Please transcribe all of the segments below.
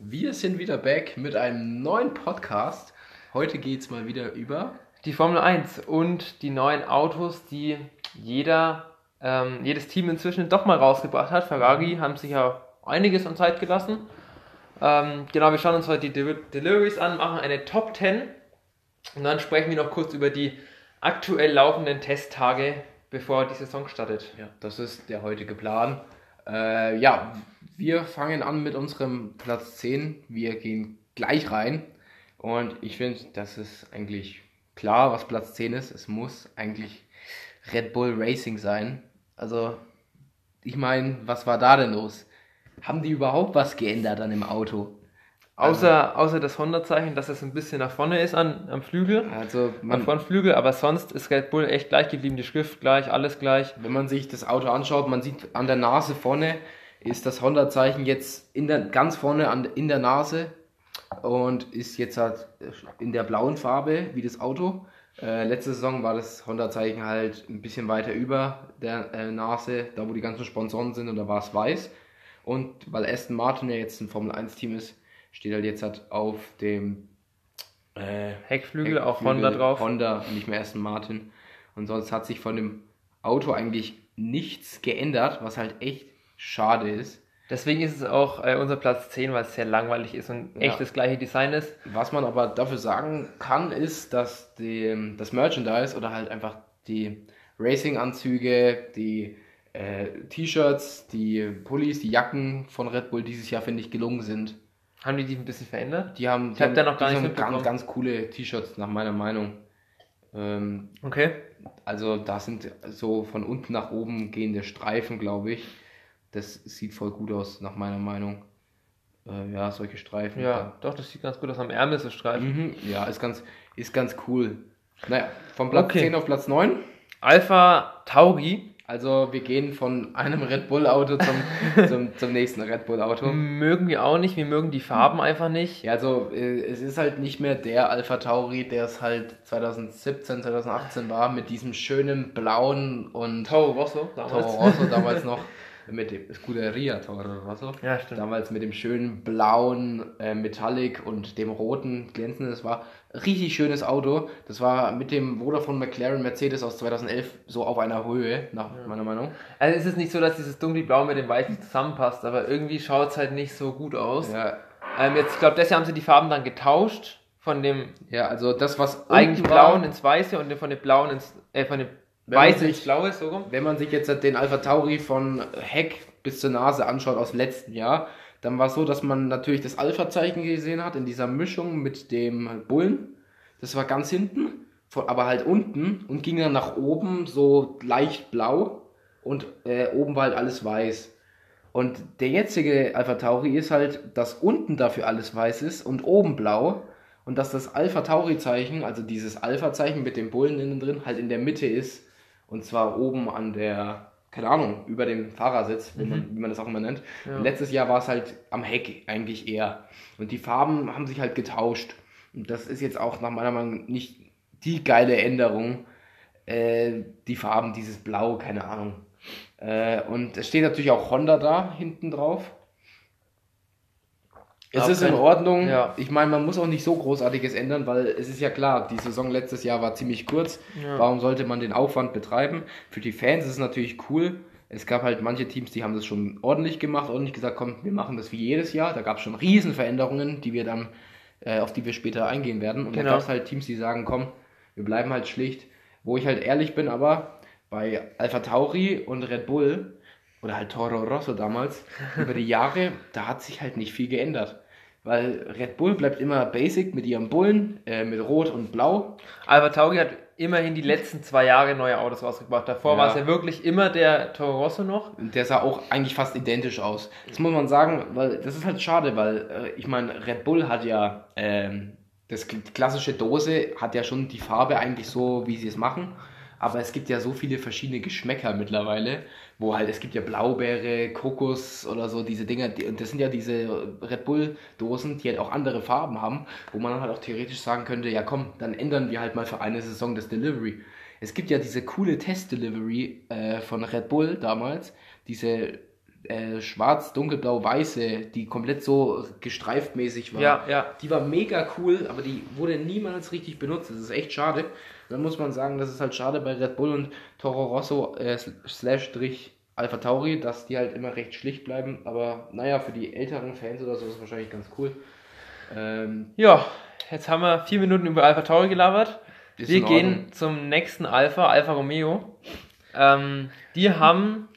Wir sind wieder back mit einem neuen Podcast. Heute geht es mal wieder über die Formel 1 und die neuen Autos, die jeder, ähm, jedes Team inzwischen doch mal rausgebracht hat. Ferrari haben sich ja einiges an Zeit gelassen. Ähm, genau, wir schauen uns heute die Del Deliveries an, machen eine Top 10 und dann sprechen wir noch kurz über die aktuell laufenden Testtage, bevor die Saison startet. Ja, das ist der heutige Plan. Äh, ja, wir fangen an mit unserem Platz 10. Wir gehen gleich rein. Und ich finde, das ist eigentlich klar, was Platz 10 ist. Es muss eigentlich Red Bull Racing sein. Also, ich meine, was war da denn los? Haben die überhaupt was geändert an dem Auto? Außer, also, außer das Honda-Zeichen, dass es ein bisschen nach vorne ist an, am Flügel. Also man, am Frontflügel, aber sonst ist Red Bull echt gleich geblieben, die Schrift gleich, alles gleich. Wenn man sich das Auto anschaut, man sieht an der Nase vorne ist das Honda-Zeichen jetzt in der, ganz vorne an, in der Nase und ist jetzt halt in der blauen Farbe wie das Auto. Äh, letzte Saison war das Honda-Zeichen halt ein bisschen weiter über der äh, Nase, da wo die ganzen Sponsoren sind und da war es weiß. Und weil Aston Martin ja jetzt ein Formel 1-Team ist, steht halt jetzt halt auf dem äh, Heckflügel, Heckflügel auch Honda drauf. Honda, nicht mehr Aston Martin. Und sonst hat sich von dem Auto eigentlich nichts geändert, was halt echt schade ist. Deswegen ist es auch äh, unser Platz 10, weil es sehr langweilig ist und ja. echt das gleiche Design ist. Was man aber dafür sagen kann, ist, dass die, das Merchandise oder halt einfach die Racing-Anzüge, die äh, T-Shirts, die Pullis, die Jacken von Red Bull dieses Jahr, finde ich, gelungen sind. Haben die die ein bisschen verändert? Die haben, ich habe da noch gar nicht ganz, ganz coole T-Shirts, nach meiner Meinung. Ähm, okay. Also da sind so von unten nach oben gehende Streifen, glaube ich. Das sieht voll gut aus, nach meiner Meinung. Äh, ja, solche Streifen. Ja, ja, doch, das sieht ganz gut aus. Am Ärmel so Streifen. Mhm, ja, ist ganz, ist ganz cool. Naja, von Platz okay. 10 auf Platz 9. Alpha Tauri also wir gehen von einem Red Bull Auto zum, zum, zum nächsten Red Bull Auto. Mögen wir auch nicht, wir mögen die Farben einfach nicht. Ja, also äh, es ist halt nicht mehr der Alpha Tauri, der es halt 2017, 2018 war, mit diesem schönen blauen und... Toro Rosso damals. Toro Rosso damals noch. mit dem Scuderia Toro Rosso. Ja, stimmt. Damals mit dem schönen blauen äh, Metallic und dem roten glänzenden. Das war richtig schönes Auto. Das war mit dem Vodafone McLaren Mercedes aus 2011 so auf einer Höhe, nach ja. meiner Meinung. Also es ist nicht so, dass dieses dunkelblau mit dem weißen zusammenpasst, aber irgendwie schaut es halt nicht so gut aus. Ja. Ähm, jetzt, ich glaube, deshalb haben sie die Farben dann getauscht von dem ja, also das, was eigentlich blauen ins weiße und von dem blauen ins, äh, von dem Weiß ins Blaue, so rum. Wenn man sich jetzt den Alpha Tauri von Heck bis zur Nase anschaut aus dem letzten Jahr, dann war es so, dass man natürlich das Alpha-Zeichen gesehen hat in dieser Mischung mit dem Bullen. Das war ganz hinten, aber halt unten und ging dann nach oben so leicht blau und äh, oben war halt alles weiß. Und der jetzige Alpha Tauri ist halt, dass unten dafür alles weiß ist und oben blau und dass das Alpha Tauri Zeichen, also dieses Alpha Zeichen mit dem Bullen innen drin, halt in der Mitte ist und zwar oben an der, keine Ahnung, über dem Fahrersitz, wie, mhm. man, wie man das auch immer nennt. Ja. letztes Jahr war es halt am Heck eigentlich eher. Und die Farben haben sich halt getauscht. Und das ist jetzt auch nach meiner Meinung nicht die geile Änderung. Äh, die Farben, dieses Blau, keine Ahnung. Äh, und es steht natürlich auch Honda da hinten drauf. Es ist in Ordnung. Ja. Ich meine, man muss auch nicht so Großartiges ändern, weil es ist ja klar, die Saison letztes Jahr war ziemlich kurz. Ja. Warum sollte man den Aufwand betreiben? Für die Fans ist es natürlich cool. Es gab halt manche Teams, die haben das schon ordentlich gemacht, ordentlich gesagt, komm, wir machen das wie jedes Jahr. Da gab es schon Riesenveränderungen, die wir dann, äh, auf die wir später eingehen werden. Und genau. da gab es halt Teams, die sagen, komm, wir bleiben halt schlicht. Wo ich halt ehrlich bin, aber bei Alpha Tauri und Red Bull oder halt Toro Rosso damals, über die Jahre, da hat sich halt nicht viel geändert. Weil Red Bull bleibt immer basic mit ihrem Bullen, äh, mit Rot und Blau. Alpha Tauri hat immerhin die letzten zwei Jahre neue Autos rausgebracht. Davor ja. war es ja wirklich immer der Toro Rosso noch. Der sah auch eigentlich fast identisch aus. Das muss man sagen, weil das ist halt schade, weil äh, ich meine, Red Bull hat ja ähm, das klassische Dose, hat ja schon die Farbe eigentlich so, wie sie es machen aber es gibt ja so viele verschiedene Geschmäcker mittlerweile, wo halt, es gibt ja Blaubeere, Kokos oder so, diese Dinger, die, und das sind ja diese Red Bull-Dosen, die halt auch andere Farben haben, wo man dann halt auch theoretisch sagen könnte, ja komm, dann ändern wir halt mal für eine Saison das Delivery. Es gibt ja diese coole Test-Delivery äh, von Red Bull damals, diese äh, schwarz, dunkelblau, weiße, die komplett so gestreiftmäßig war. Ja, ja. Die war mega cool, aber die wurde niemals richtig benutzt. Das ist echt schade. Dann muss man sagen, das ist halt schade bei Red Bull und Toro Rosso äh, slash Strich Alpha Tauri, dass die halt immer recht schlicht bleiben. Aber naja, für die älteren Fans oder so ist es wahrscheinlich ganz cool. Ähm, Ja, jetzt haben wir vier Minuten über Alpha Tauri gelabert. Wir gehen zum nächsten Alpha, Alfa Romeo. Ähm, die haben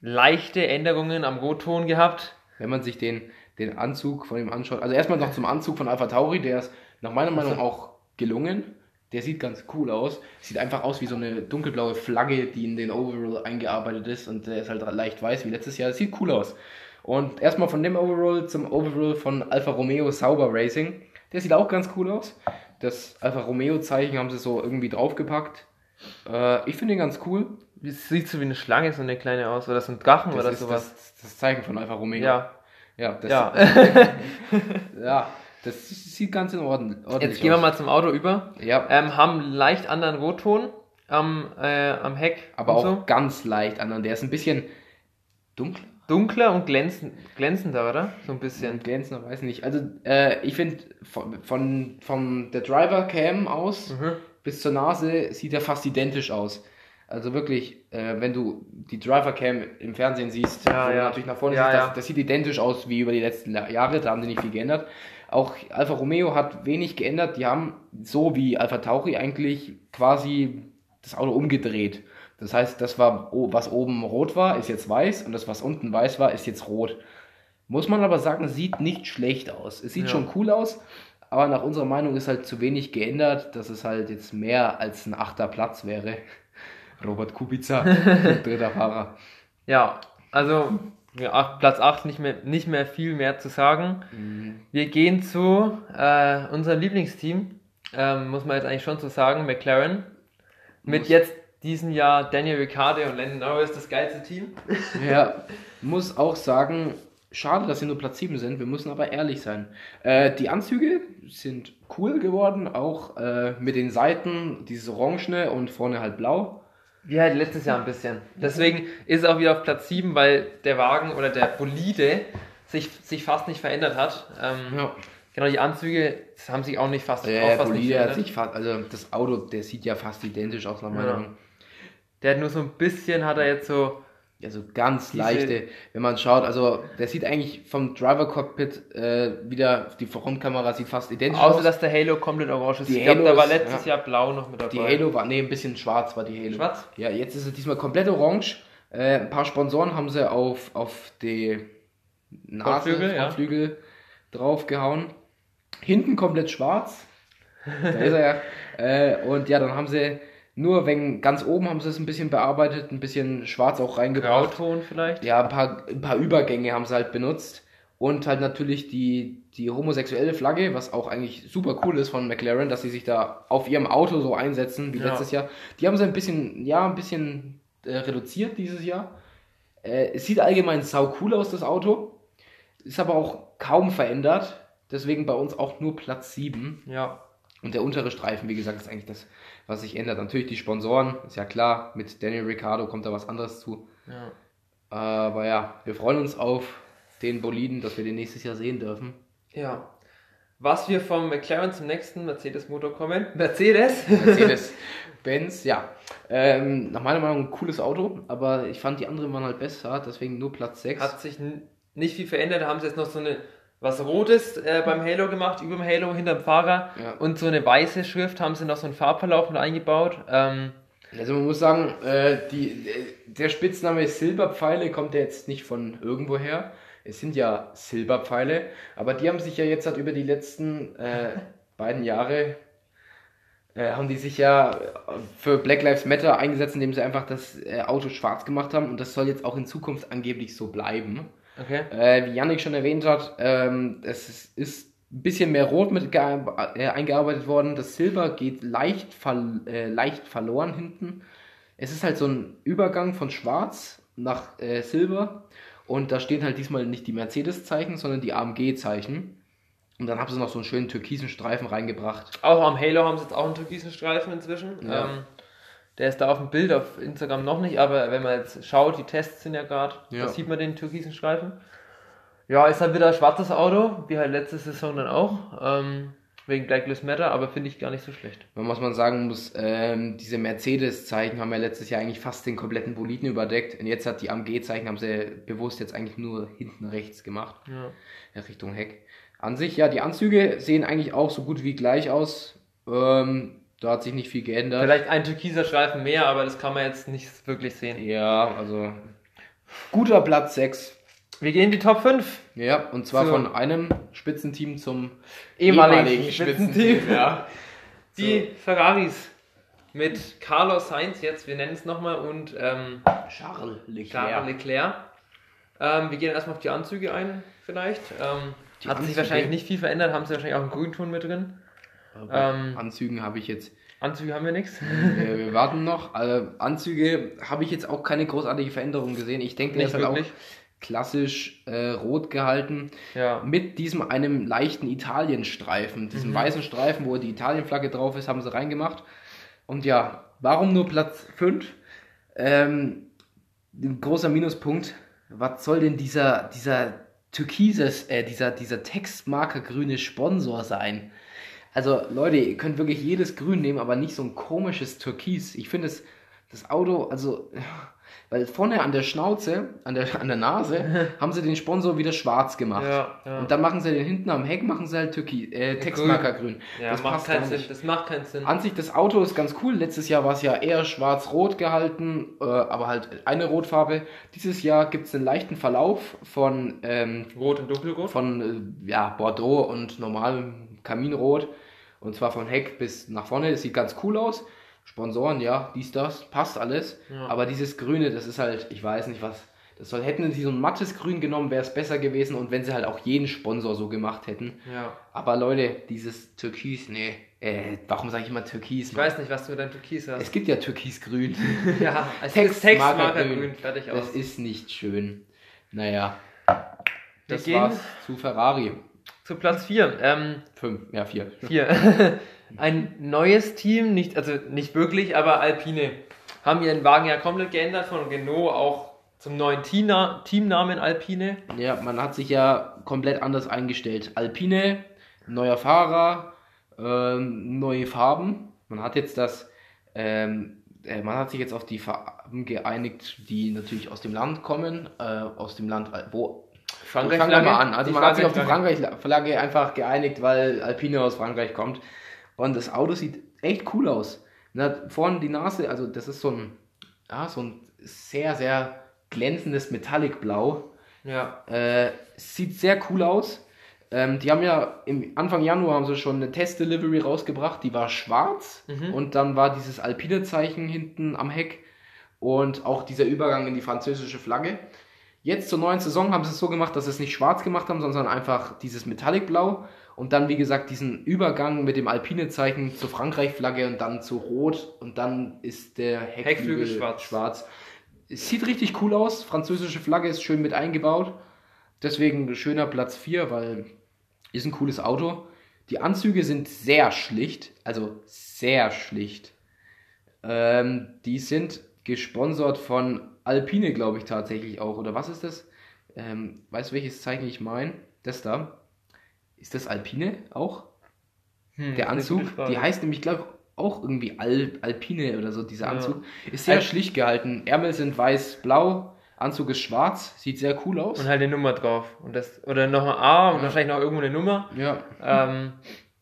leichte Änderungen am Roton gehabt. wenn man sich den, den Anzug von ihm anschaut. Also erstmal noch zum Anzug von Alpha Tauri, der ist nach meiner Meinung auch gelungen. Der sieht ganz cool aus. Sieht einfach aus wie so eine dunkelblaue Flagge, die in den Overall eingearbeitet ist und der ist halt leicht weiß wie letztes Jahr. Das sieht cool aus. Und erstmal von dem Overall zum Overall von Alfa Romeo Sauber Racing. Der sieht auch ganz cool aus. Das Alfa Romeo Zeichen haben sie so irgendwie draufgepackt. Äh, ich finde ihn ganz cool. Es sieht so wie eine Schlange, so eine kleine aus, oder so ein Drachen Das oder sowas. das, das Zeichen von Alfa Romeo. Ja, Ja, das, ja. ja, das sieht ganz in Ordnung ordentlich Jetzt gehen wir aus. mal zum Auto über. Ja, Ähm, haben leicht anderen Rotton am, äh, am Heck. aber auch so. ganz leicht anderen. Der ist ein bisschen dunkler. Dunkler und glänzend, glänzender, oder? So ein bisschen. Und glänzender, weiß nicht. Also, äh, ich finde, von, von, von der Driver Cam aus Mhm. Bis zur Nase sieht er fast identisch aus. Also wirklich, äh, wenn du die Driver Cam im Fernsehen siehst, Ja, ja. natürlich nach vorne Ja, siehst, das, das sieht identisch aus wie über die letzten Jahre, da haben sie nicht viel geändert. Auch Alfa Romeo hat wenig geändert, die haben so wie Alfa Tauri eigentlich quasi das Auto umgedreht. Das heißt, das war, was oben rot war, ist jetzt weiß und das, was unten weiß war, ist jetzt rot. Muss man aber sagen, sieht nicht schlecht aus. Es sieht schon cool aus, aber nach unserer Meinung ist halt zu wenig geändert, dass es halt jetzt mehr als ein achter Platz wäre. Robert Kubica, dritter Fahrer. Ja, also ja, Platz 8 nicht mehr, nicht mehr viel mehr zu sagen. Wir gehen zu äh, unserem Lieblingsteam, ähm, muss man jetzt eigentlich schon so sagen, McLaren. Mit Muss. jetzt diesem Jahr Daniel Ricciardo und Landon Norris das geilste Team. Ja, muss auch sagen, schade, dass sie nur Platz 7 sind. Wir müssen aber ehrlich sein. Äh, die Anzüge sind cool geworden, auch äh, mit den Seiten, dieses Orangene und vorne halt blau. Wie halt letztes Jahr ein bisschen. Deswegen ist es auch wieder auf Platz 7, weil der Wagen oder der Bolide sich, sich fast nicht verändert hat. Ähm, Ja. Genau, die Anzüge haben sich auch nicht fast, auch Der fast nicht Bolide hat verändert. sich fast, also das Auto, der sieht ja fast identisch aus nach meiner Ja. Meinung. Der hat nur so ein bisschen, hat er jetzt so Also ganz Diese- leichte, wenn man schaut, also der sieht eigentlich vom Driver Cockpit äh, wieder, die Frontkamera sieht fast identisch Außer aus. dass der Halo komplett orange ist. Die ich Halo da war letztes ja. Jahr blau noch mit dabei. Die Halo war, nee, ein bisschen schwarz war die Halo. Schwarz? Ja, jetzt ist es diesmal komplett orange. Äh, ein paar Sponsoren haben sie auf, auf die Nase, Frontflügel, ja. Frontflügel draufgehauen. Hinten komplett schwarz. Da ist er ja. Äh, und ja, dann haben sie nur wegen ganz oben haben sie es ein bisschen bearbeitet, ein bisschen schwarz auch reingebracht. Grauton vielleicht. Ja, ein paar, ein paar Übergänge haben sie halt benutzt. Und halt natürlich die, die homosexuelle Flagge, was auch eigentlich super cool ist von McLaren, dass sie sich da auf ihrem Auto so einsetzen wie Ja. letztes Jahr. Die haben sie ein bisschen, ja, ein bisschen äh, reduziert dieses Jahr. Äh, es sieht allgemein sau cool aus, das Auto. Ist aber auch kaum verändert. Deswegen bei uns auch nur Platz 7. Ja. Und der untere Streifen, wie gesagt, ist eigentlich das, was sich ändert. Natürlich die Sponsoren, ist ja klar. Mit Daniel Ricciardo kommt da was anderes zu. ja. Aber ja, wir freuen uns auf den Boliden, dass wir den nächstes Jahr sehen dürfen. Ja. Was wir vom McLaren zum nächsten Mercedes-Motor kommen. Mercedes? Mercedes-Benz, ja. Ähm, nach meiner Meinung ein cooles Auto, aber ich fand die anderen waren halt besser, deswegen nur Platz 6. Hat sich nicht viel verändert. Da haben sie jetzt noch so eine was Rotes äh, beim Halo gemacht, über dem Halo, hinterm Fahrer. Ja. Und so eine weiße Schrift haben sie noch so einen Farbverlauf mit eingebaut. Ähm, Also man muss sagen, äh, die, äh, der Spitzname Silberpfeile kommt ja jetzt nicht von irgendwoher. Es sind ja Silberpfeile, aber die haben sich ja jetzt halt über die letzten äh, beiden Jahre äh, haben die sich ja für Black Lives Matter eingesetzt, indem sie einfach das äh, Auto schwarz gemacht haben und das soll jetzt auch in Zukunft angeblich so bleiben. Okay. Äh, wie Yannick schon erwähnt hat, ähm, es ist, ist ein bisschen mehr Rot mit äh, eingearbeitet worden. Das Silber geht leicht, ver äh, leicht verloren hinten. Es ist halt so ein Übergang von Schwarz nach äh, Silber. Und da stehen halt diesmal nicht die Mercedes-Zeichen, sondern die AMG-Zeichen. Und dann haben sie noch so einen schönen türkisen Streifen reingebracht. Auch am Halo haben sie jetzt auch einen türkisen Streifen inzwischen. Ja. Ähm, Der ist da auf dem Bild auf Instagram noch nicht, aber wenn man jetzt schaut, die Tests sind ja gerade, Ja. da sieht man den türkisen Streifen. Ja, ist halt wieder ein schwarzes Auto, wie halt letzte Saison dann auch. Ähm, wegen Black Lives Matter, aber finde ich gar nicht so schlecht. Was man sagen muss, ähm, diese Mercedes-Zeichen haben ja letztes Jahr eigentlich fast den kompletten Boliden überdeckt. Und jetzt hat die AMG-Zeichen, haben sie bewusst jetzt eigentlich nur hinten rechts gemacht, Ja. Richtung Heck. An sich, ja, die Anzüge sehen eigentlich auch so gut wie gleich aus. Ähm, da hat sich nicht viel geändert. Vielleicht ein türkiser Streifen mehr, aber das kann man jetzt nicht wirklich sehen. Ja, also guter Platz 6. Wir gehen in die Top 5. Ja, und zwar So. von einem Spitzenteam zum Ehemaligen Spitzenteam. Ja. Die Ferraris mit Carlos Sainz jetzt, wir nennen es nochmal, und ähm, Charles Leclerc. Charles Leclerc. Ähm, wir gehen erstmal auf die Anzüge ein, vielleicht. Ähm, Die hat sich Anzüge? wahrscheinlich nicht viel verändert, haben sie wahrscheinlich auch einen Grünton mit drin. Ähm, Anzügen habe ich jetzt Anzüge haben wir nichts. Äh, wir warten noch. Äh, Anzüge habe ich jetzt auch keine großartige Veränderung gesehen. Ich denke, der ist halt auch klassisch äh, rot gehalten. Ja. Mit diesem einem leichten Italienstreifen. Diesem Mhm. weißen Streifen, wo die Italienflagge drauf ist, haben sie reingemacht. Und ja, warum nur Platz 5? Ähm, ein großer Minuspunkt. Was soll denn dieser, dieser türkises, äh, dieser, dieser textmarkergrüne Sponsor sein? Also Leute, ihr könnt wirklich jedes Grün nehmen, aber nicht so ein komisches Türkis. Ich finde es, das Auto, also, weil vorne an der Schnauze, an der, an der Nase, haben sie den Sponsor wieder schwarz gemacht. Ja, ja. Und dann machen sie den hinten am Heck, machen sie halt Türkis, äh, Textmarkergrün. ja, das macht keinen Sinn. Das macht keinen Sinn. An sich, das Auto ist ganz cool. Letztes Jahr war es ja eher schwarz-rot gehalten, äh, aber halt eine Rotfarbe. Dieses Jahr gibt es einen leichten Verlauf von, ähm, Rot und dunkelrot. von äh, ja, Bordeaux und normalem Kaminrot. Und zwar von Heck bis nach vorne. Das sieht ganz cool aus. Sponsoren, ja, dies, das, passt alles. Ja. Aber dieses Grüne, das ist halt, ich weiß nicht was. Das soll, hätten sie so ein mattes Grün genommen, wäre es besser gewesen. Und wenn sie halt auch jeden Sponsor so gemacht hätten. Ja. Aber Leute, dieses Türkis, nee. Äh, warum sage ich immer Türkis? Ich weiß nicht, was du mit deinem Türkis Es hast. gibt ja Türkisgrün. Ja, es Text- ist Textmarkergrün. Markergrün. Fertig Das aus. ist nicht schön. Naja. Wir Das war's zu Ferrari. Zu Platz 4. Ähm, Fünf, ja, vier. Hier. Ein neues Team, nicht, also nicht wirklich, aber Alpine haben ihren Wagen ja komplett geändert von Renault auch zum neuen Teamna Teamnamen Alpine. Ja, man hat sich ja komplett anders eingestellt. Alpine, neuer Fahrer, ähm, neue Farben. Man hat jetzt das, ähm, äh, man hat sich jetzt auf die Farben geeinigt, die natürlich aus dem Land kommen, äh, aus dem Land, wo. Ich fange Frankreich mal an. Also man hat sich auf die Frankreich-Flagge. Einfach geeinigt, weil Alpine aus Frankreich kommt. Und das Auto sieht echt cool aus. Man hat vorne die Nase, also das ist so ein, ja, so ein sehr, sehr glänzendes Metallic-Blau. Ja, Äh, sieht sehr cool aus. Ähm, die haben ja im Anfang Januar haben sie schon eine Test-Delivery rausgebracht, die war schwarz Mhm. und dann war dieses Alpine-Zeichen hinten am Heck und auch dieser Übergang in die französische Flagge. Jetzt zur neuen Saison haben sie es so gemacht, dass sie es nicht schwarz gemacht haben, sondern einfach dieses Metallic-Blau und dann, wie gesagt, diesen Übergang mit dem Alpine-Zeichen zur Frankreich-Flagge und dann zu Rot und dann ist der Heckflügel, Heckflügel schwarz. schwarz. Es sieht richtig cool aus. Französische Flagge ist schön mit eingebaut. Deswegen schöner Platz 4, weil ist ein cooles Auto. Die Anzüge sind sehr schlicht, also sehr schlicht. Ähm, die sind gesponsert von Alpine, glaube ich tatsächlich auch. Oder was ist das? Ähm, weißt du, welches Zeichen ich meine? Das da. Ist das Alpine auch? Hm, Der Anzug, die heißt nämlich, glaube ich, auch irgendwie Al Alpine oder so, dieser Ja. Anzug. Ist sehr Al- schlicht gehalten. Ärmel sind weiß-blau, Anzug ist schwarz, sieht sehr cool aus. Und halt eine Nummer drauf. Und das, oder noch ein A und Ja. wahrscheinlich noch irgendwo eine Nummer. ja, Ähm,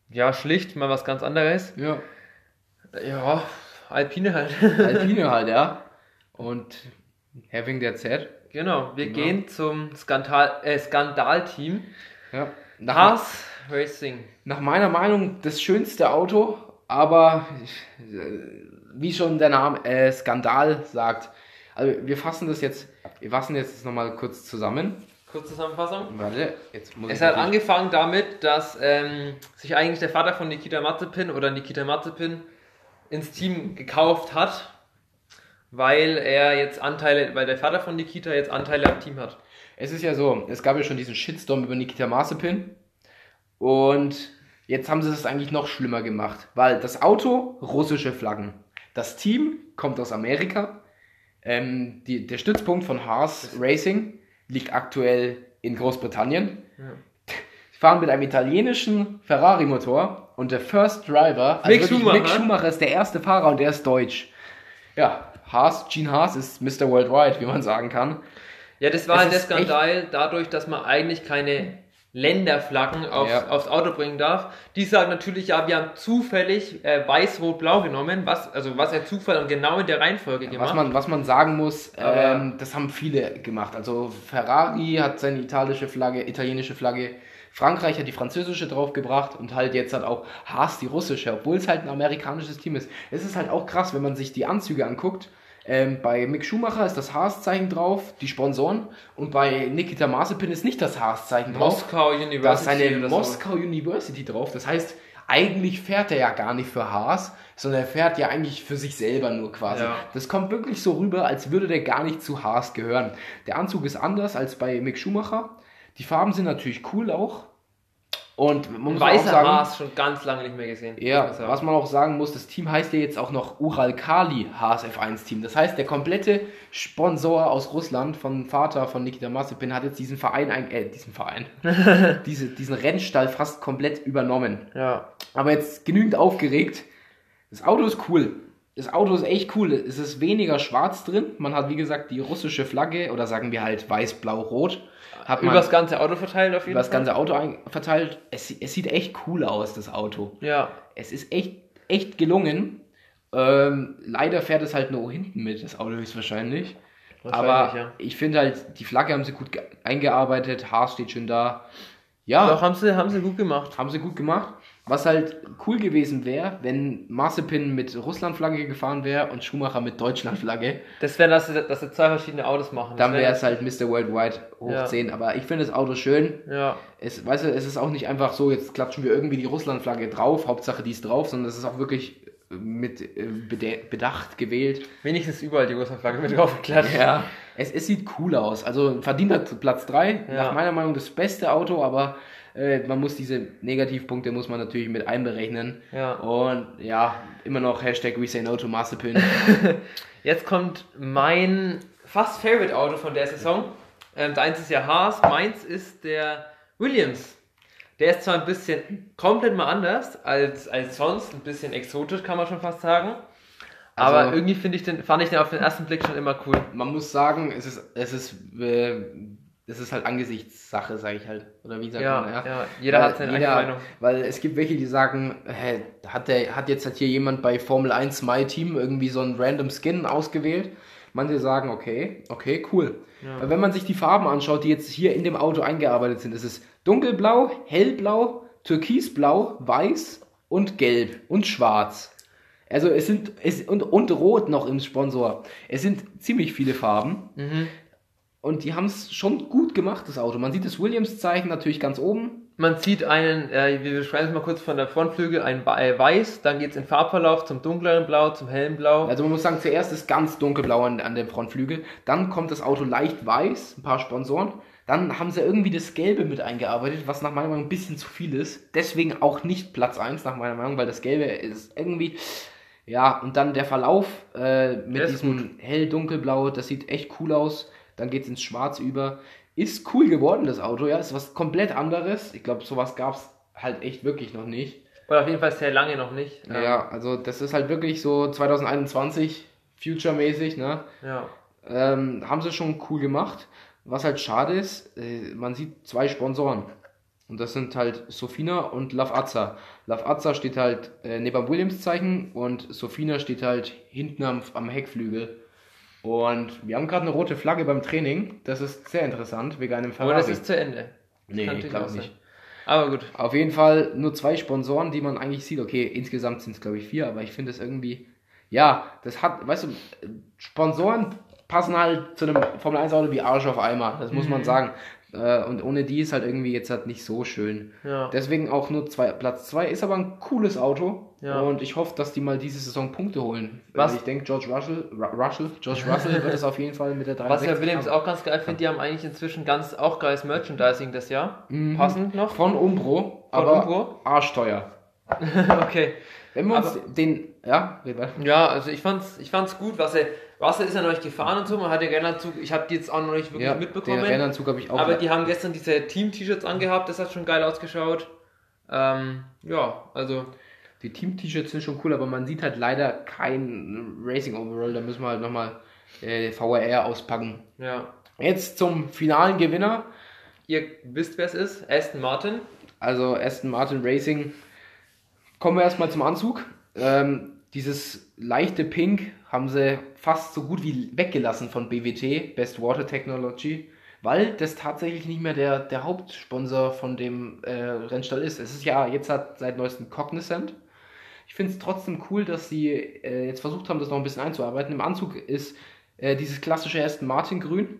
ja, schlicht, mal was ganz anderes. ja. Ja, Alpine halt. Alpine halt, ja. Und having that said, genau, wir Genau. gehen zum Skandal, äh, Skandalteam. ja. Nach, Haas Racing. nach meiner Meinung das schönste Auto, aber äh, wie schon der Name äh, Skandal sagt. Also wir fassen das jetzt, wir fassen jetzt nochmal kurz zusammen. Kurze Zusammenfassung. Warte, jetzt muss Es hat angefangen damit, dass ähm, sich eigentlich der Vater von Nikita Mazepin oder Nikita Mazepin ins Team gekauft hat, weil er jetzt Anteile, weil der Vater von Nikita jetzt Anteile am Team hat. Es ist ja so, es gab ja schon diesen Shitstorm über Nikita Mazepin und jetzt haben sie es eigentlich noch schlimmer gemacht, weil das Auto russische Flaggen, Das Team kommt aus Amerika. Ähm, die, der Stützpunkt von Haas Racing liegt aktuell in Großbritannien. Sie fahren mit einem italienischen Ferrari-Motor und der First Driver, also Mick Schumacher. Mick Schumacher ist der erste Fahrer und der ist deutsch. Ja, Haas, Gene Haas ist Mr. Worldwide, wie man sagen kann. Ja, das war Es halt der Skandal dadurch, dass man eigentlich keine Länderflaggen aufs, Ja. aufs Auto bringen darf. Die sagen natürlich, ja, wir haben zufällig äh, weiß-rot-blau genommen, was, also was ein Zufall und genau in der Reihenfolge Was gemacht. man, was man sagen muss, ähm, das haben viele gemacht. Also Ferrari hat seine italienische Flagge, italienische Flagge, Frankreich hat die französische draufgebracht und halt jetzt hat auch Haas die russische, obwohl es halt ein amerikanisches Team ist. Es ist halt auch krass, wenn man sich die Anzüge anguckt. Ähm, bei Mick Schumacher ist das Haas-Zeichen drauf, die Sponsoren, und bei Nikita Mazepin ist nicht das Haas-Zeichen drauf. Moskau University. Da ist so. Moskau University drauf. Das heißt, eigentlich fährt er ja gar nicht für Haas, sondern er fährt ja eigentlich für sich selber nur quasi. Ja. Das kommt wirklich so rüber, als würde der gar nicht zu Haas gehören. Der Anzug ist anders als bei Mick Schumacher. Die Farben sind natürlich cool auch. Und man muss auch Weißer sagen, Haas schon ganz lange nicht mehr gesehen. ja, was man auch sagen muss, das Team heißt ja jetzt auch noch Ural Kali Haas F1 Team. Das heißt, der komplette Sponsor aus Russland von Vater von Nikita Mazepin hat jetzt diesen Verein, ein, äh, diesen Verein, diese, diesen Rennstall fast komplett übernommen. Ja. Aber jetzt genügend aufgeregt. Das Auto ist cool. Das Auto ist echt cool. Es ist weniger schwarz drin. Man hat, wie gesagt, die russische Flagge oder sagen wir halt weiß, blau, rot. Hat Über das ganze Auto verteilt auf jeden über das Fall. ganze Auto ein- verteilt. Es, es sieht echt cool aus, das Auto. Ja. Es ist echt, echt gelungen. Ähm, leider fährt es halt nur hinten mit, das Auto höchstwahrscheinlich. Wahrscheinlich, Aber ja. ich finde halt, die Flagge haben sie gut ge- eingearbeitet. Haas steht schon da. Ja, Doch, haben sie, haben sie gut gemacht. haben sie gut gemacht. Was halt cool gewesen wäre, wenn Mazepin mit Russland-Flagge gefahren wäre und Schumacher mit Deutschland-Flagge. Das wäre, dass sie, dass sie zwei verschiedene Autos machen. Dann wäre es halt Mr. Worldwide hoch Ja. 10. Aber ich finde das Auto schön. Ja. Es, weißt du, es ist auch nicht einfach so, jetzt klatschen wir irgendwie die Russland-Flagge drauf, Hauptsache die ist drauf, sondern es ist auch wirklich äh, mit äh, bede- Bedacht gewählt. Wenigstens überall die Russland-Flagge mit draufgeklatscht. Ja, es, es sieht cool aus. Also verdient hat Platz 3. Ja. Nach meiner Meinung das beste Auto, aber äh, man muss diese Negativpunkte muss man natürlich mit einberechnen. Ja. Und ja, immer noch Hashtag We Say No to Mazepin. Jetzt kommt mein fast Favorite Auto von der Saison. Ähm, deins ist ja Haas, meins ist der Williams. Der ist zwar ein bisschen komplett mal anders als, als sonst, ein bisschen exotisch kann man schon fast sagen. Also- Aber irgendwie finde ich den, fand ich den auf den ersten Blick schon immer cool. man muss sagen, es ist, es ist, äh, es ist halt Angesichtsache, sage ich halt. Oder wie sagt Ja, man? ja, jeder hat seine eigene Meinung. Weil es gibt welche, die sagen, hä, hat, der, hat jetzt halt hier jemand bei Formel 1 My Team irgendwie so einen random Skin ausgewählt? Manche sagen, okay, okay, cool. Weil wenn man sich die Farben anschaut, die jetzt hier in dem Auto eingearbeitet sind, es ist dunkelblau, hellblau, türkisblau, weiß und gelb und schwarz. Also es sind es, und, und rot noch im Sponsor. Es sind ziemlich viele Farben. Mhm. Und die haben es schon gut gemacht, das Auto. Man sieht das Williams-Zeichen natürlich ganz oben. Man sieht einen, äh, wir beschreiben es mal kurz von der Frontflügel, ein äh, Weiß, dann geht es in Farbverlauf zum dunkleren Blau, zum hellen Blau. Also man muss sagen, zuerst ist ganz dunkelblau an, an dem Frontflügel. Dann kommt das Auto leicht weiß, ein paar Sponsoren. Dann haben sie irgendwie das Gelbe mit eingearbeitet, was nach meiner Meinung ein bisschen zu viel ist. Deswegen auch nicht Platz 1 nach meiner Meinung, weil das Gelbe ist irgendwie... Ja, und dann der Verlauf äh, mit diesem hell-dunkelblau, das sieht echt cool aus. Dann geht es ins Schwarz über. Ist cool geworden, das Auto, ja. Ist was komplett anderes. Ich glaube, sowas gab es halt echt wirklich noch nicht. Oder auf jeden Fall sehr lange noch nicht. Ja, also das ist halt wirklich so 2021, future-mäßig, ne? ja. Ähm, haben sie schon cool gemacht. Was halt schade ist, äh, man sieht zwei Sponsoren. Und das sind halt Sofina und Lavazza. Lavazza steht halt äh, neben dem Williams-Zeichen und Sofina steht halt hinten am, am Heckflügel. Und wir haben gerade eine rote Flagge beim Training. Das ist sehr interessant, wegen einem Ferrari. Aber das ist zu Ende. nee, Kann ich glaube nicht. Aber gut. Auf jeden Fall nur zwei Sponsoren, die man eigentlich sieht. Okay, insgesamt sind es glaube ich vier, aber ich finde es irgendwie, ja, das hat, weißt du, Sponsoren passen halt zu einem Formel 1 Auto wie Arsch auf Eimer, das muss Mhm. man sagen. Äh, Und ohne die ist halt irgendwie jetzt halt nicht so schön. Ja. Deswegen auch nur zwei, Platz 2 ist aber ein cooles Auto Ja. und ich hoffe, dass die mal diese Saison Punkte holen. Was- ich denke, George Russell, Ru- Russell, George Russell wird es auf jeden Fall mit der 63 Was ja Williams haben. auch ganz geil finde, die haben eigentlich inzwischen ganz auch geiles Merchandising das Jahr. Mhm. Passend noch. Von Umbro, Von aber Umbro? arschteuer. okay. Wenn wir uns Aber- den, ja. Ja, also ich fand's, ich fand's gut. Wasser, Wasser ist ja noch nicht gefahren und so. Man hat den Rennanzug, ich habe die jetzt auch noch nicht wirklich ja, mitbekommen. Den Rennanzug habe ich auch. aber die haben gestern diese Team-T-Shirts angehabt, das hat schon geil ausgeschaut. Ähm, ja, also Die Team-T-Shirts sind schon cool, aber man sieht halt leider kein Racing Overall. Da müssen wir halt nochmal äh, VRR auspacken. ja. Jetzt zum finalen Gewinner. Ihr wisst, wer es ist. Aston Martin. Also Aston Martin Racing. Kommen wir erstmal zum Anzug. Ähm, dieses leichte Pink haben sie fast so gut wie weggelassen von BWT, Best Water Technology, weil das tatsächlich nicht mehr der, der Hauptsponsor von dem äh, Rennstall ist. Es ist ja jetzt hat seit neuestem Cognizant. Ich finde es trotzdem cool, dass sie äh, jetzt versucht haben, das noch ein bisschen einzuarbeiten. Im Anzug ist äh, dieses klassische Aston Martin Grün.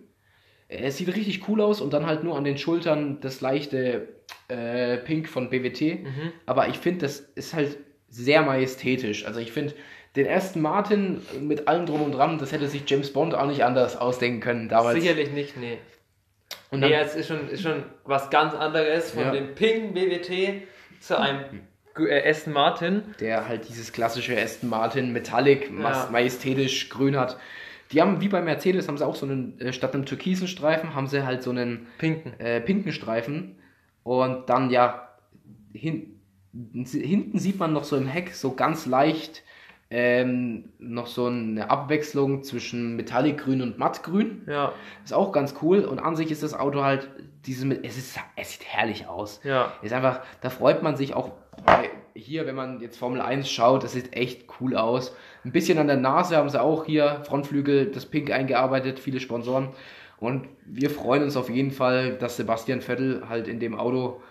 Äh, Es sieht richtig cool aus und dann halt nur an den Schultern das leichte äh, Pink von BWT. Aber ich finde, das ist halt sehr majestätisch. Also ich finde, den Aston Martin mit allem drum und dran, das hätte sich James Bond auch nicht anders ausdenken können damals. Sicherlich nicht, nee. Und dann, nee, es ist schon, ist schon was ganz anderes von Ja. dem Ping BWT zu einem äh, Aston Martin. der halt dieses klassische Aston Martin Metallic, Ja. majestätisch grün hat. Die haben, wie bei Mercedes, haben sie auch so einen, äh, statt einem türkisen Streifen, haben sie halt so einen Pinken. äh, pinken Streifen. Und dann ja, hin, hinten sieht man noch so im Heck so ganz leicht ähm, noch so eine Abwechslung zwischen Metallicgrün und Mattgrün. Ja, Ist auch ganz cool. Und an sich ist das Auto halt, diese, mit- es, ist, es sieht herrlich aus. ja. Ist einfach, da freut man sich auch bei, hier, wenn man jetzt Formel 1 schaut, das sieht echt cool aus. Ein bisschen an der Nase haben sie auch hier, Frontflügel, das Pink eingearbeitet, viele Sponsoren. Und wir freuen uns auf jeden Fall, dass Sebastian Vettel halt in dem Auto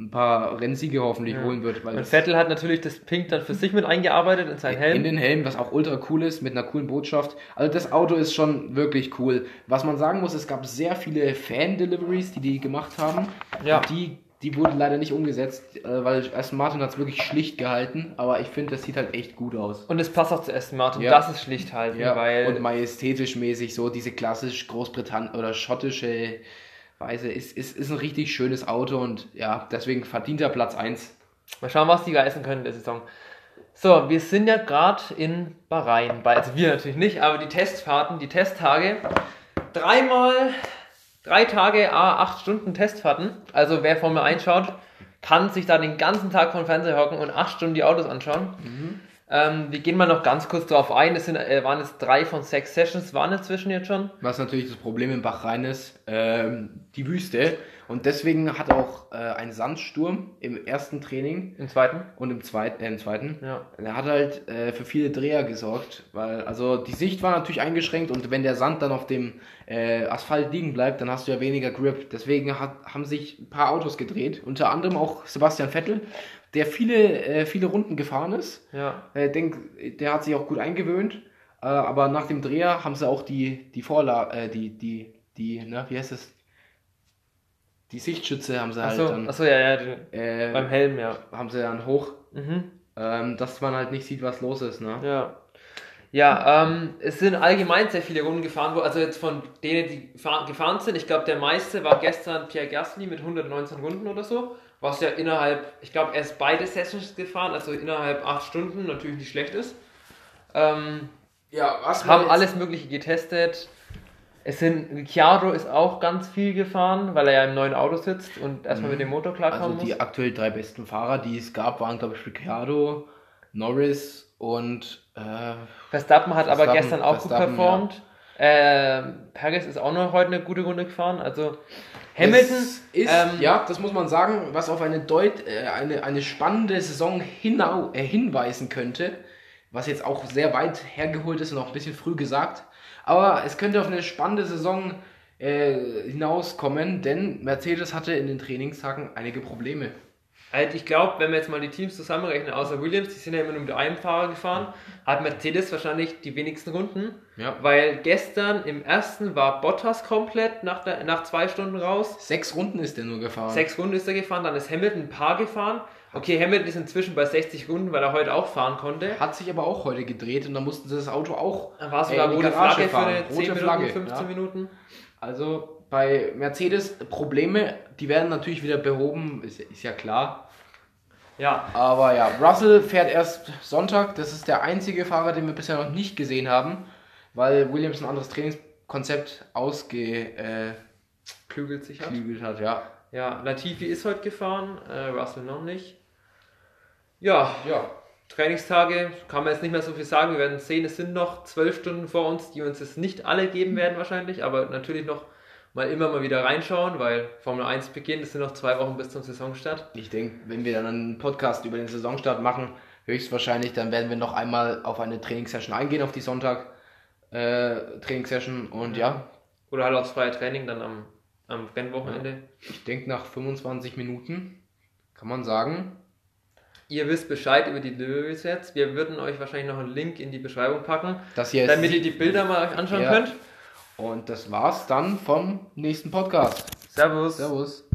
ein paar Rennsiege hoffentlich Ja. holen wird. Weil Und Vettel hat natürlich das Pink dann für sich mit eingearbeitet in seinen in Helm. den Helm, was auch ultra cool ist, mit einer coolen Botschaft. Also das Auto ist schon wirklich cool. Was man sagen muss, es gab sehr viele Fan-Deliveries, die die gemacht haben. Ja. Die, die wurden leider nicht umgesetzt, äh, weil Aston Martin hat es wirklich schlicht gehalten. Aber ich finde, das sieht halt echt gut aus. Und es passt auch zu Aston Martin. Ja. Das ist schlicht halten, Ja, weil und majestätisch mäßig so diese klassisch Großbritannien oder schottische Weise ist, ist, ist ein richtig schönes Auto und ja, deswegen verdient er Platz 1. mal schauen, was die reißen können in der Saison. So, wir sind ja gerade in Bahrain. Also wir natürlich nicht, aber die Testfahrten, die Testtage. Dreimal, drei Tage, a acht Stunden Testfahrten. Also wer Formel 1 schaut, kann sich da den ganzen Tag den Fernseher hocken und acht Stunden die Autos anschauen. Ähm, wir gehen mal noch ganz kurz darauf ein. Es sind, äh, waren jetzt drei von sechs Sessions, waren inzwischen jetzt schon. Was natürlich das Problem im Bachrhein ist, ähm, die Wüste. Und deswegen hat auch äh, ein Sandsturm im ersten Training Im zweiten. und im zweiten, äh, im zweiten, Ja. der hat halt äh, für viele Dreher gesorgt, weil also die Sicht war natürlich eingeschränkt und wenn der Sand dann auf dem äh, Asphalt liegen bleibt, dann hast du ja weniger Grip. Deswegen hat, haben sich ein paar Autos gedreht, unter anderem auch Sebastian Vettel, der viele, äh, viele Runden gefahren ist. Ja. Ich denke, der hat sich auch gut eingewöhnt. Äh, aber nach dem Dreher haben sie auch die, die Vorlage, äh, die, die, die, na, wie heißt das? Die Sichtschütze haben sie halt Achso, dann, achso, ja, ja, die- äh, beim Helm, ja. haben sie dann hoch, Mhm. ähm, dass man halt nicht sieht, was los ist, ne? Ja. Ja, ähm, es sind allgemein sehr viele Runden gefahren, wo, also jetzt von denen, die fahr- gefahren sind, ich glaube, der meiste war gestern Pierre Gasly mit 119 Runden oder so, was ja innerhalb, ich glaube, er ist beide Sessions gefahren, also innerhalb 8 Stunden, natürlich nicht schlecht ist. Ähm, Ja, was haben alles Mögliche getestet. Es sind, Ricciardo ist auch ganz viel gefahren, weil er ja im neuen Auto sitzt und erstmal mit dem Motor Also klarkommen muss. die aktuell drei besten Fahrer, die es gab, waren, glaube ich, Ricciardo, Norris und äh, Verstappen hat aber Verstappen- gestern auch gut Verstappen, performt. Ähm, Perez ist auch noch heute eine gute Runde gefahren. Also Hamilton Es ist, ähm, ja, das muss man sagen, was auf eine, Deut äh, eine, eine spannende Saison hinau äh, hinweisen könnte, was jetzt auch sehr weit hergeholt ist und auch ein bisschen früh gesagt. Aber es könnte auf eine spannende Saison äh, hinauskommen, denn Mercedes hatte in den Trainingstagen einige Probleme. Halt, ich glaube, wenn wir jetzt mal die Teams zusammenrechnen, außer Williams, die sind ja immer nur mit einem Fahrer gefahren, hat Mercedes wahrscheinlich die wenigsten Runden. Ja. Weil gestern im ersten war Bottas komplett nach, der, nach zwei Stunden raus. Sechs Runden ist er nur gefahren. Sechs Runden ist er gefahren, dann ist Hamilton ein paar gefahren. Okay, Hamilton ist inzwischen bei 60 Runden, weil er heute auch fahren konnte. Hat sich aber auch heute gedreht und dann mussten sie das Auto auch Dann war äh, sogar die rote Flagge für fahren. eine Rote 10 Minuten, Flagge, 15 ja. Minuten. Also bei Mercedes Probleme, die werden natürlich wieder behoben, ist, ist ja klar. Ja, Aber ja, Russell fährt erst Sonntag. Das ist der einzige Fahrer, den wir bisher noch nicht gesehen haben, weil Williams ein anderes Trainingskonzept ausgeklügelt klügelt sich ab. hat. Ja. Ja, Latifi ist heute gefahren, äh, Russell noch nicht. Ja, ja. Trainingstage kann man jetzt nicht mehr so viel sagen. Wir werden sehen, es sind noch zwölf Stunden vor uns, die uns jetzt nicht alle geben werden wahrscheinlich, aber natürlich noch mal immer mal wieder reinschauen, weil Formel 1 beginnt, es sind noch zwei Wochen bis zum Saisonstart. Ich denke, wenn wir dann einen Podcast über den Saisonstart machen, höchstwahrscheinlich, dann werden wir noch einmal auf eine Trainingssession eingehen, auf die Sonntag äh, Trainingssession. Und ja, Oder halt aufs freie Training dann am, am Rennwochenende. ich denke, nach 25 Minuten kann man sagen, Ihr wisst Bescheid über die jetzt. Wir würden euch wahrscheinlich noch einen Link in die Beschreibung packen, damit ihr die Bilder mal euch anschauen Ja. könnt. Und das war's dann vom nächsten Podcast. Servus. Servus.